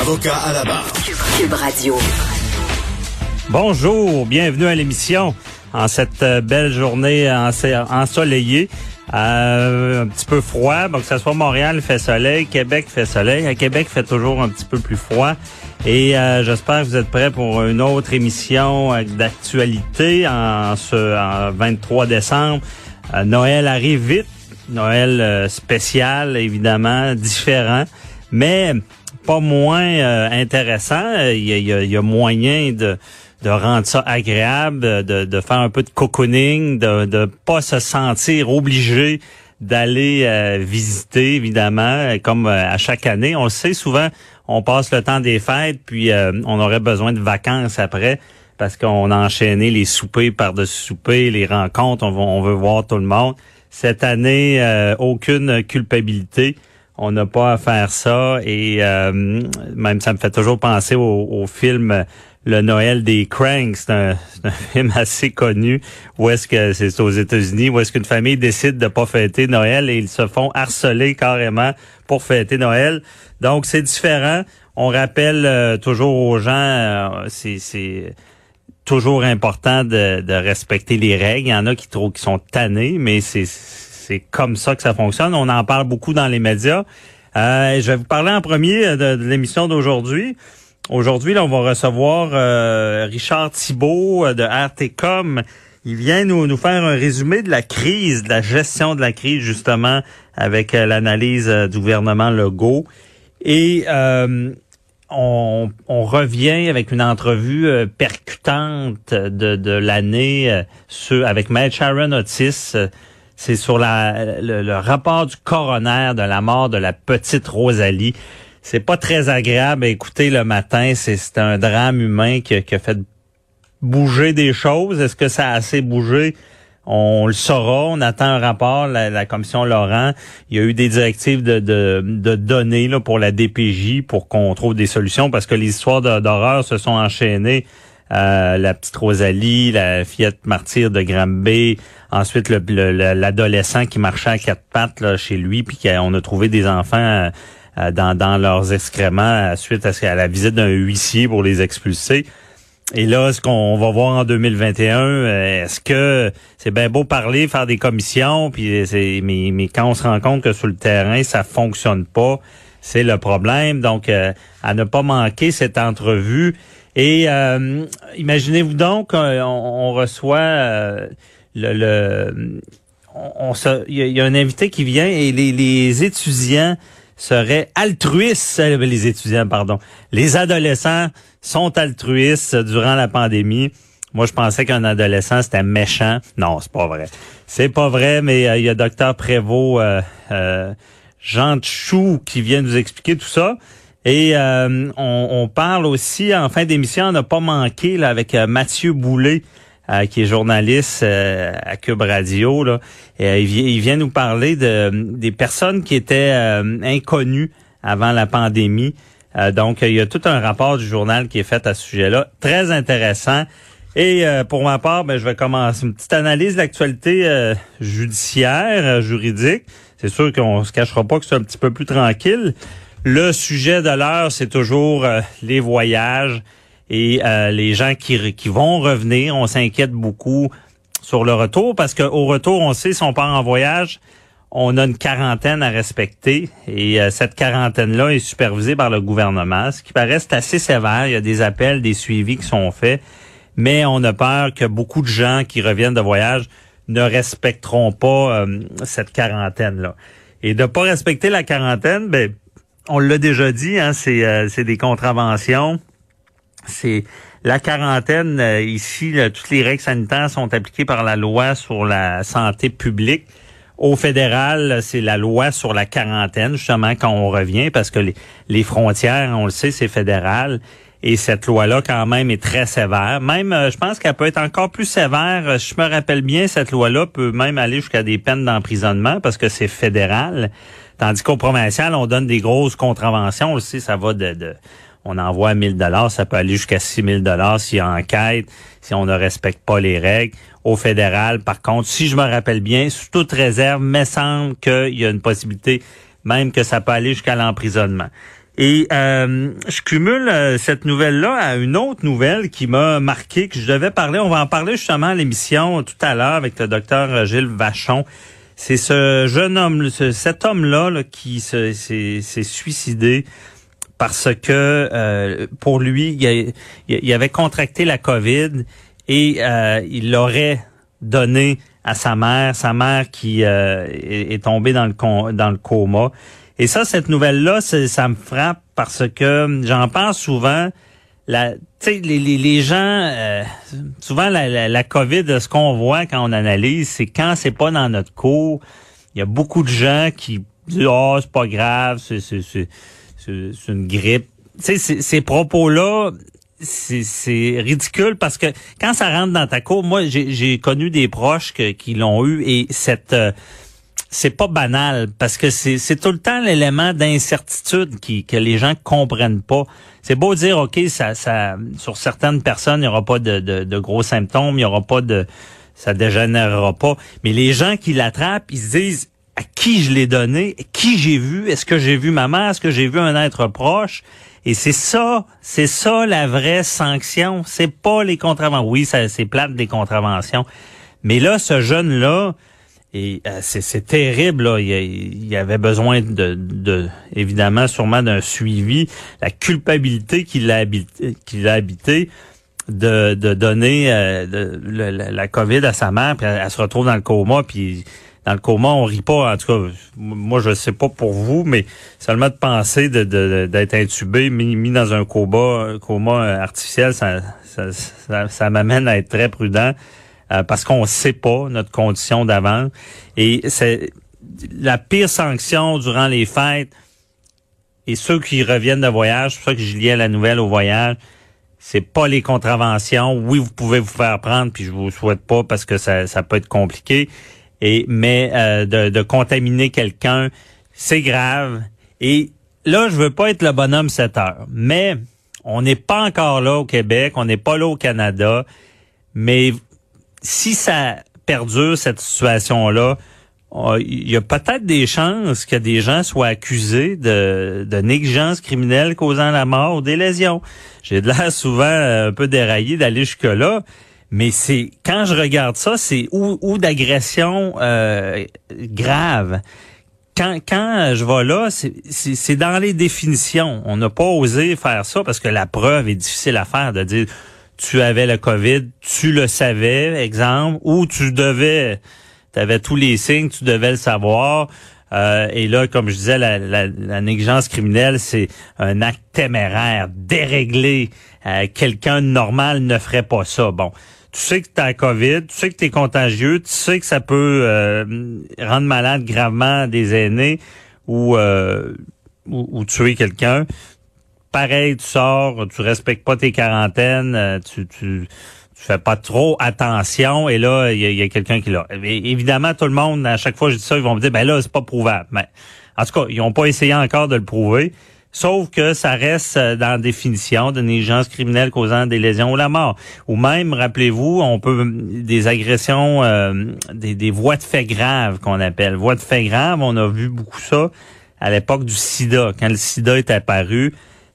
Avocat à la barre. Cube Radio. Bonjour, bienvenue à l'émission en cette euh, belle journée ensoleillée. Euh, un petit peu froid, donc que ce soit Montréal fait soleil, Québec fait soleil. À Québec fait toujours un petit peu plus froid. Et euh, j'espère que vous êtes prêts pour une autre émission d'actualité en ce 23 décembre. Noël arrive vite. Noël spécial, évidemment, différent, mais pas moins intéressant. Il y a moyen de de rendre ça agréable, de, de faire un peu de cocooning, de ne pas se sentir obligé d'aller euh, visiter, évidemment, comme euh, à chaque année. On le sait, souvent, on passe le temps des fêtes, puis euh, on aurait besoin de vacances après, parce qu'on a enchaîné les soupers par-dessus soupers, les rencontres, on, on, veut voir tout le monde. Cette année, aucune culpabilité. On n'a pas à faire ça, et même ça me fait toujours penser au, au film le Noël des Cranks. C'est un, film assez connu où est-ce que c'est aux États-Unis, où est-ce qu'une famille décide de pas fêter Noël et ils se font harceler carrément pour fêter Noël. Donc c'est différent. On rappelle euh, toujours aux gens, euh, c'est toujours important de, de, respecter les règles. Il y en a qui trouvent qui sont tannés, mais c'est c'est comme ça que ça fonctionne. On en parle beaucoup dans les médias. Euh, je vais vous parler en premier de l'émission d'aujourd'hui. Aujourd'hui, on va recevoir euh, Richard Thibault euh, de RTCOM. Il vient nous, nous faire un résumé de la crise, de la gestion de la crise, justement, avec euh, l'analyse du gouvernement Legault. Et on, on, revient avec une entrevue percutante de, de l'année avec Maître Sharon Otis. C'est sur le, rapport du coroner de la mort de la petite Rosalie c'est pas très agréable à écouter le matin. C'est un drame humain qui, a fait bouger des choses. Est-ce que ça a assez bougé? On le saura. On attend un rapport, la, commission Laurent. Il y a eu des directives de, de, données là, pour la DPJ pour qu'on trouve des solutions parce que les histoires d'horreur se sont enchaînées. Euh, la petite Rosalie, la fillette martyre de Granby, ensuite l'adolescent qui marchait à quatre pattes là, chez lui, puis on a trouvé des enfants euh, euh, dans, dans leurs excréments suite à, la visite d'un huissier pour les expulser. Et là, ce qu'on va voir en 2021, euh, est-ce que c'est bien beau parler, faire des commissions, puis mais, mais quand on se rend compte que sur le terrain, ça fonctionne pas, c'est le problème. Donc, à ne pas manquer cette entrevue. Et imaginez-vous donc, on, reçoit le, le on, il y, a un invité qui vient et les, les étudiants seraient altruistes, euh, les étudiants, pardon. Les adolescents sont altruistes durant la pandémie. Moi, je pensais qu'un adolescent, c'était méchant. Non, c'est pas vrai. C'est pas vrai, mais euh, il y a docteur Prévost, euh, euh, Jean Chou, qui vient nous expliquer tout ça. Et on, on, parle aussi, en fin d'émission, on n'a pas manqué là, avec Mathieu Boulet, euh, qui est journaliste euh, à Cube Radio. Là. Et, euh, il, vient nous parler de des personnes qui étaient inconnues avant la pandémie. donc, il y a tout un rapport du journal qui est fait à ce sujet-là. Très intéressant. Et pour ma part, ben, je vais commencer une petite analyse de l'actualité judiciaire, juridique. C'est sûr qu'on se cachera pas que c'est un petit peu plus tranquille. Le sujet de l'heure, c'est toujours les voyages et euh, les gens qui, vont revenir, on s'inquiète beaucoup sur le retour parce qu'au retour, on sait si on part en voyage, on a une quarantaine à respecter et euh, cette quarantaine-là est supervisée par le gouvernement, ce qui paraît assez sévère. Il y a des appels, des suivis qui sont faits, mais on a peur que beaucoup de gens qui reviennent de voyage ne respecteront pas euh, cette quarantaine-là. Et de pas respecter la quarantaine, ben on l'a déjà dit, hein, c'est des contraventions c'est la quarantaine ici. toutes les règles sanitaires sont appliquées par la loi sur la santé publique Au fédéral, c'est la loi sur la quarantaine, justement, quand on revient, parce que les, frontières, on le sait, c'est fédéral. Et cette loi-là, quand même, est très sévère. Même, euh, je pense qu'elle peut être encore plus sévère. Euh, je me rappelle bien, cette loi-là peut même aller jusqu'à des peines d'emprisonnement parce que c'est fédéral. Tandis qu'au provincial, on donne des grosses contraventions. Sait, ça va de, de on envoie 1000 dollars, ça peut aller jusqu'à 6000 dollars s'il y a enquête, si on ne respecte pas les règles. Au fédéral, par contre, si je me rappelle bien, sous toute réserve, me semble qu'il y a une possibilité même que ça peut aller jusqu'à l'emprisonnement. Et euh, je cumule euh, cette nouvelle-là à une autre nouvelle qui m'a marqué, que je devais parler. On va en parler justement à l'émission tout à l'heure avec le docteur Gilles Vachon. C'est ce jeune homme, cet homme-là qui s'est suicidé parce que euh, pour lui, il, avait contracté la COVID et il l'aurait donné à sa mère, sa mère qui est, tombée dans le, dans le coma. Et ça, cette nouvelle-là, ça me frappe parce que j'en pense souvent. La, les, les, les gens, euh, souvent la, la, COVID, ce qu'on voit quand on analyse, c'est quand c'est pas dans notre cours, il y a beaucoup de gens qui disent oh c'est pas grave, c'est c'est une grippe. Tu sais, ces propos-là, c'est ridicule parce que quand ça rentre dans ta cour, moi j'ai connu des proches qui l'ont eu et cette euh, c'est pas banal parce que c'est tout le temps l'élément d'incertitude qui que les gens comprennent pas. C'est beau dire ok ça ça sur certaines personnes il y aura pas de, de, gros symptômes, il y aura pas de ça dégénérera pas, mais les gens qui l'attrapent, ils se disent à qui je l'ai donné, qui j'ai vu, est-ce que j'ai vu ma mère, est-ce que j'ai vu un être proche? Et c'est ça, c'est ça la vraie sanction, c'est pas les contraventions. Oui, c'est plate des contraventions. Mais là ce jeune là et euh, c'est terrible, là. Il, y avait besoin de, de évidemment, sûrement d'un suivi. La culpabilité qu'il a habité, qu'il a habité de, de donner euh, de, la, COVID à sa mère, puis elle, se retrouve dans le coma, puis dans le coma, on rit pas. En tout cas, moi, je sais pas pour vous, mais seulement de penser d'être de, intubé, mis, mis, dans un coma, coma artificiel, ça, ça, ça, ça m'amène à être très prudent. Euh, parce qu'on ne sait pas notre condition d'avant. Et c'est la pire sanction durant les fêtes. Et ceux qui reviennent de voyage, c'est pour ça que je liais la nouvelle au voyage, c'est pas les contraventions. Oui, vous pouvez vous faire prendre, puis je vous souhaite pas parce que ça, ça peut être compliqué. Et mais euh, de, de contaminer quelqu'un, c'est grave. Et là, je veux pas être le bonhomme 7 heures, mais on n'est pas encore là au Québec, on n'est pas là au Canada. Mais si ça perdure, cette situation-là, il y a peut-être des chances que des gens soient accusés de, négligence criminelle causant la mort ou des lésions. J'ai de l'air souvent un peu déraillé d'aller jusque-là, mais c'est quand je regarde ça, c'est ou, ou d'agression euh, grave. Quand, quand je vais là, c'est dans les définitions. On n'a pas osé faire ça parce que la preuve est difficile à faire de dire tu avais le COVID, tu le savais, exemple, ou tu devais, tu avais tous les signes, tu devais le savoir. Euh, et là, comme je disais, la, la, négligence criminelle, c'est un acte téméraire, déréglé. Euh, quelqu'un normal ne ferait pas ça. Bon, tu sais que tu as COVID, tu sais que tu es contagieux, tu sais que ça peut euh, rendre malade gravement des aînés ou, ou tuer quelqu'un pareil, tu sors, tu respectes pas tes quarantaines, euh, tu, tu, tu fais pas trop attention et là, il y a, quelqu'un qui l'a. Évidemment, tout le monde, à chaque fois que je dis ça, ils vont me dire, ben là, c'est pas prouvable. Mais en tout cas, ils ont pas essayé encore de le prouver. Sauf que ça reste euh, dans la définition de négligence criminelle causant des lésions ou la mort. Ou même, rappelez-vous, on peut des agressions, euh, des, des voies de fait graves qu'on appelle. Voies de fait graves, on a vu beaucoup ça à l'époque du sida. Quand le sida est apparu,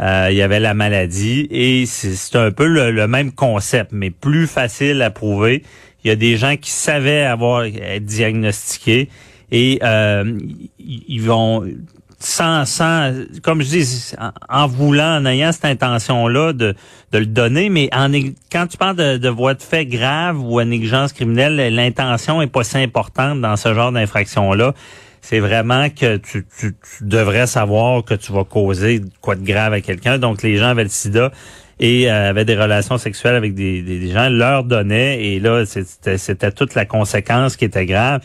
il y avait la maladie et c'est un peu le, même concept, mais plus facile à prouver. Il y a des gens qui savaient avoir être diagnostiqués et euh, ils vont sans, sans, comme je dis, en, voulant, en ayant cette intention-là de, de le donner, mais en, quand tu parles de, de voie de fait grave ou à négligence criminelle, l'intention est pas si importante dans ce genre d'infraction-là c'est vraiment que tu, tu, devrais savoir que tu vas causer quoi de grave à quelqu'un. Donc, les gens avaient le sida et euh, avaient des relations sexuelles avec des, gens, leur donnaient, et là, c'était toute la conséquence qui était grave.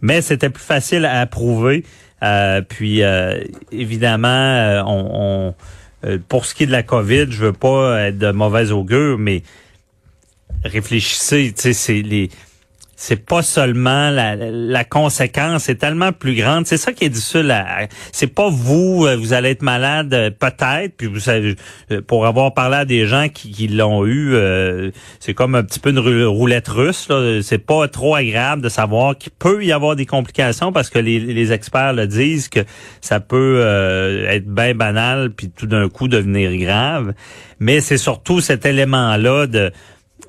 mais c'était plus facile à approuver. puis évidemment, on, on pour ce qui est de la COVID, je veux pas être de mauvaise augure, mais réfléchissez, tu sais, c'est les c'est pas seulement la, la conséquence, c'est tellement plus grande. C'est ça qui est difficile. C'est pas vous, euh, vous allez être malade euh, peut-être, puis vous savez, euh, pour avoir parlé à des gens qui, qui l'ont eu, c'est comme un petit peu une roulette russe. C'est pas trop agréable de savoir qu'il peut y avoir des complications parce que les, les experts le disent que ça peut être bien banal puis tout d'un coup devenir grave. Mais c'est surtout cet élément-là de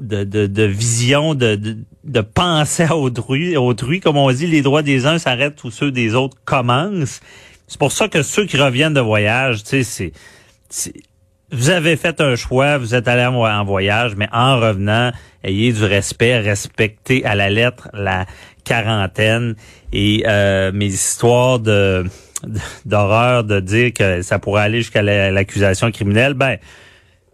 de, de, de vision, de, de, de pensée à autrui, autrui. Comme on dit, les droits des uns s'arrêtent où ceux des autres commencent. C'est pour ça que ceux qui reviennent de voyage, tu sais, c'est, vous avez fait un choix, vous êtes allé en voyage, mais en revenant, ayez du respect, respectez à la lettre la quarantaine et euh, mes histoires de d'horreur de dire que ça pourrait aller jusqu'à l'accusation criminelle, ben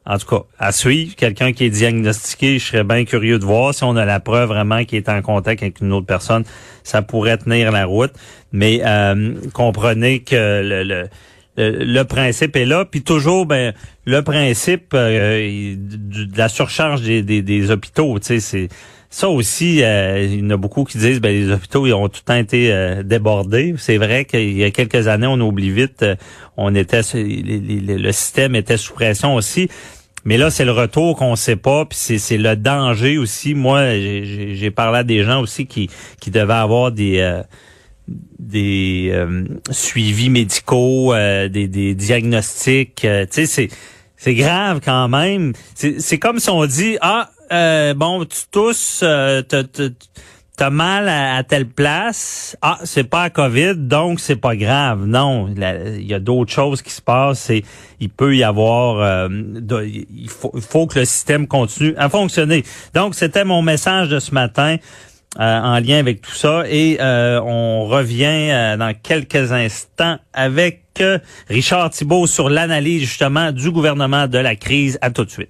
en tout cas, à suivre, quelqu'un qui est diagnostiqué, je serais bien curieux de voir si on a la preuve vraiment qu'il est en contact avec une autre personne, ça pourrait tenir la route. Mais euh, comprenez que le, le, principe est là. Puis toujours, ben, le principe euh, de la surcharge des, des, des hôpitaux, tu sais, c'est ça aussi, euh, il y en a beaucoup qui disent ben les hôpitaux ils ont tout le temps été euh, débordés. C'est vrai qu'il y a quelques années, on oublie vite, euh, on était le système était sous pression aussi. Mais là, c'est le retour qu'on sait pas, puis c'est le danger aussi. Moi, j'ai parlé à des gens aussi qui, qui devaient avoir des des suivis médicaux, des, des diagnostics. tu sais, c'est c'est grave quand même. C'est comme si on dit ah euh, bon, tu tousses, euh, t'as mal à, telle place. Ah, c'est pas à COVID, donc c'est pas grave. Non, il y a d'autres choses qui se passent. Et il peut y avoir, euh, il, faut, faut que le système continue à fonctionner. Donc, c'était mon message de ce matin. Euh, en lien avec tout ça. Et euh, on revient dans quelques instants avec Richard Thibault sur l'analyse justement du gouvernement de la crise. À tout de suite.